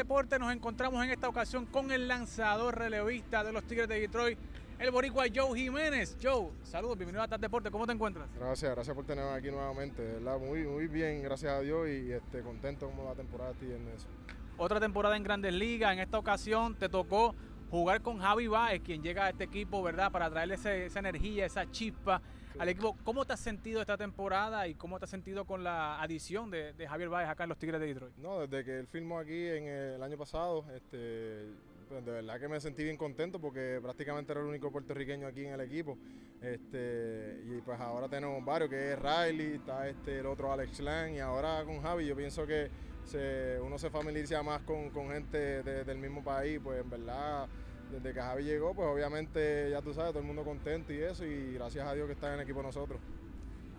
Deportes nos encontramos en esta ocasión con el lanzador relevista de los Tigres de Detroit, el boricua Joe Jiménez. Joe, saludos, bienvenido a TAP Deportes, ¿cómo te encuentras? Gracias, gracias por tenerme aquí nuevamente, ¿verdad? Muy, muy bien, gracias a Dios y este, contento como la temporada estoy en eso. Otra temporada en Grandes Ligas, en esta ocasión te tocó jugar con Javi Baez, quien llega a este equipo, ¿verdad? Para traerle esa energía, esa chispa al equipo. ¿Cómo te has sentido esta temporada y cómo te has sentido con la adición de, Javier Baez acá en los Tigres de Detroit? No, desde que él filmó aquí en el año pasado, este, pues de verdad que me sentí bien contento porque prácticamente era el único puertorriqueño aquí en el equipo. Este, y pues ahora tenemos varios, que es Riley, está este, el otro Alex Lang y ahora con Javi yo pienso que uno se familiariza más con, gente de- del mismo país, pues en verdad desde que Javi llegó, pues obviamente ya tú sabes, todo el mundo contento y eso y gracias a Dios que está en el equipo de nosotros.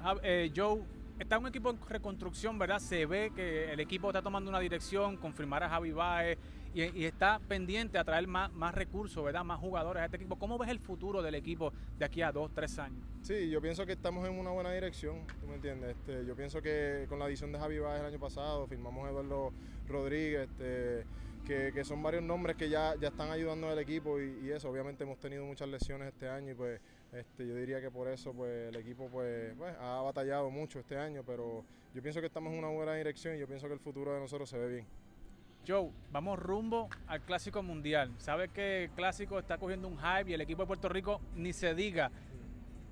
Jav- eh, Joe, está un equipo en reconstrucción, ¿verdad? Se ve que el equipo está tomando una dirección, confirmar a Javi Baez y, y está pendiente a traer más, más recursos, ¿verdad? Más jugadores a este equipo. ¿Cómo ves el futuro del equipo de aquí a dos, tres años? Sí, yo pienso que estamos en una buena dirección, ¿tú me entiendes? Este, yo pienso que con la adición de Javi Baez el año pasado, firmamos a Eduardo Rodríguez, este, que, que son varios nombres que ya, ya están ayudando al equipo y, y eso, obviamente hemos tenido muchas lesiones este año y pues este, yo diría que por eso pues el equipo pues, pues, ha batallado mucho este año, pero yo pienso que estamos en una buena dirección y yo pienso que el futuro de nosotros se ve bien. Joe, vamos rumbo al Clásico Mundial. Sabes que el Clásico está cogiendo un hype y el equipo de Puerto Rico ni se diga.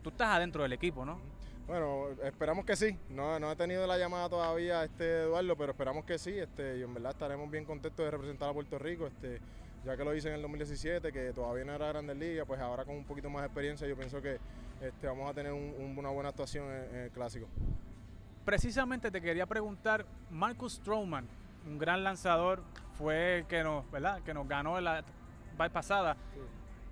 Tú estás adentro del equipo, ¿no? Bueno, esperamos que sí. No, no he tenido la llamada todavía este Eduardo, pero esperamos que sí. Este, y en verdad estaremos bien contentos de representar a Puerto Rico. Este, ya que lo hice en el 2017, que todavía no era Grandes Ligas, pues ahora con un poquito más de experiencia, yo pienso que este, vamos a tener un- un- una buena actuación en, en el clásico. Precisamente te quería preguntar, Marcus Stroman, un gran lanzador, fue el que nos, ¿verdad? Que nos ganó en la pasada.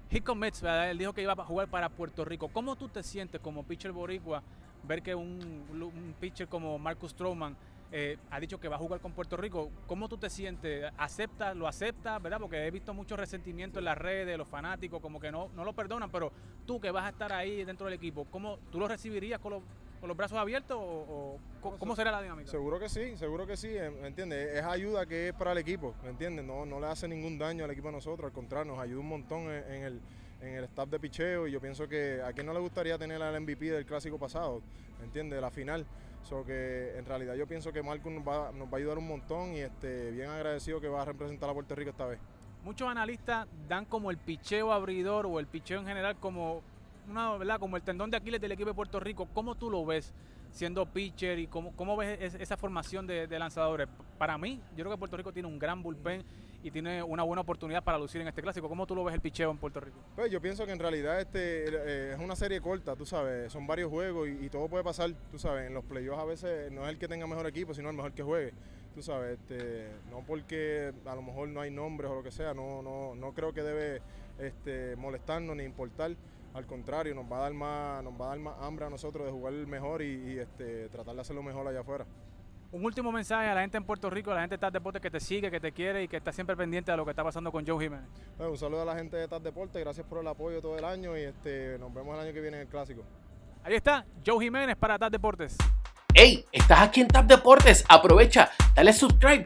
He commits, ¿verdad? Él dijo que iba a jugar para Puerto Rico. ¿Cómo tú te sientes como pitcher boricua ver que un, pitcher como Marcus Stroman eh, ha dicho que va a jugar con Puerto Rico? ¿Cómo tú te sientes? ¿Aceptas? ¿Lo aceptas? ¿Verdad? Porque he visto mucho resentimiento en las redes, los fanáticos, como que no, no lo perdonan, pero tú que vas a estar ahí dentro del equipo, ¿cómo tú lo recibirías con los, con los brazos abiertos o, o cómo se- será la dinámica? Seguro que sí, seguro que sí, ¿me entiendes? Es ayuda que es para el equipo, ¿me entiendes? No, no le hace ningún daño al equipo a nosotros, al contrario, nos ayuda un montón en, en el, en el staff de picheo y yo pienso que a quien no le gustaría tener al MVP del clásico pasado, ¿me entiendes? De la final. So que en realidad yo pienso que Marco nos va, nos va a ayudar un montón y este, bien agradecido que va a representar a Puerto Rico esta vez. Muchos analistas dan como el picheo abridor o el picheo en general como una, ¿verdad? como el tendón de Aquiles del equipo de Puerto Rico. ¿Cómo tú lo ves siendo pitcher y cómo, cómo ves es- esa formación de, de lanzadores? Para mí, yo creo que Puerto Rico tiene un gran bullpen y tiene una buena oportunidad para lucir en este clásico. ¿Cómo tú lo ves el picheo en Puerto Rico? Pues yo pienso que en realidad este eh, es una serie corta, tú sabes, son varios juegos y, y todo puede pasar, tú sabes, en los playoffs a veces no es el que tenga mejor equipo, sino el mejor que juegue, tú sabes, este, no porque a lo mejor no hay nombres o lo que sea, no, no, no creo que debe este, molestarnos ni importar, al contrario, nos va a dar más, nos va a dar más hambre a nosotros de jugar mejor y, y, este, tratar de hacerlo mejor allá afuera. Un último mensaje a la gente en Puerto Rico, a la gente de TAP Deportes que te sigue, que te quiere y que está siempre pendiente de lo que está pasando con Joe Jiménez. Bueno, un saludo a la gente de TAS Deportes, gracias por el apoyo todo el año y este, nos vemos el año que viene en el Clásico. Ahí está, Joe Jiménez para TAP Deportes. Hey, estás aquí en Tap Deportes, aprovecha, dale subscribe,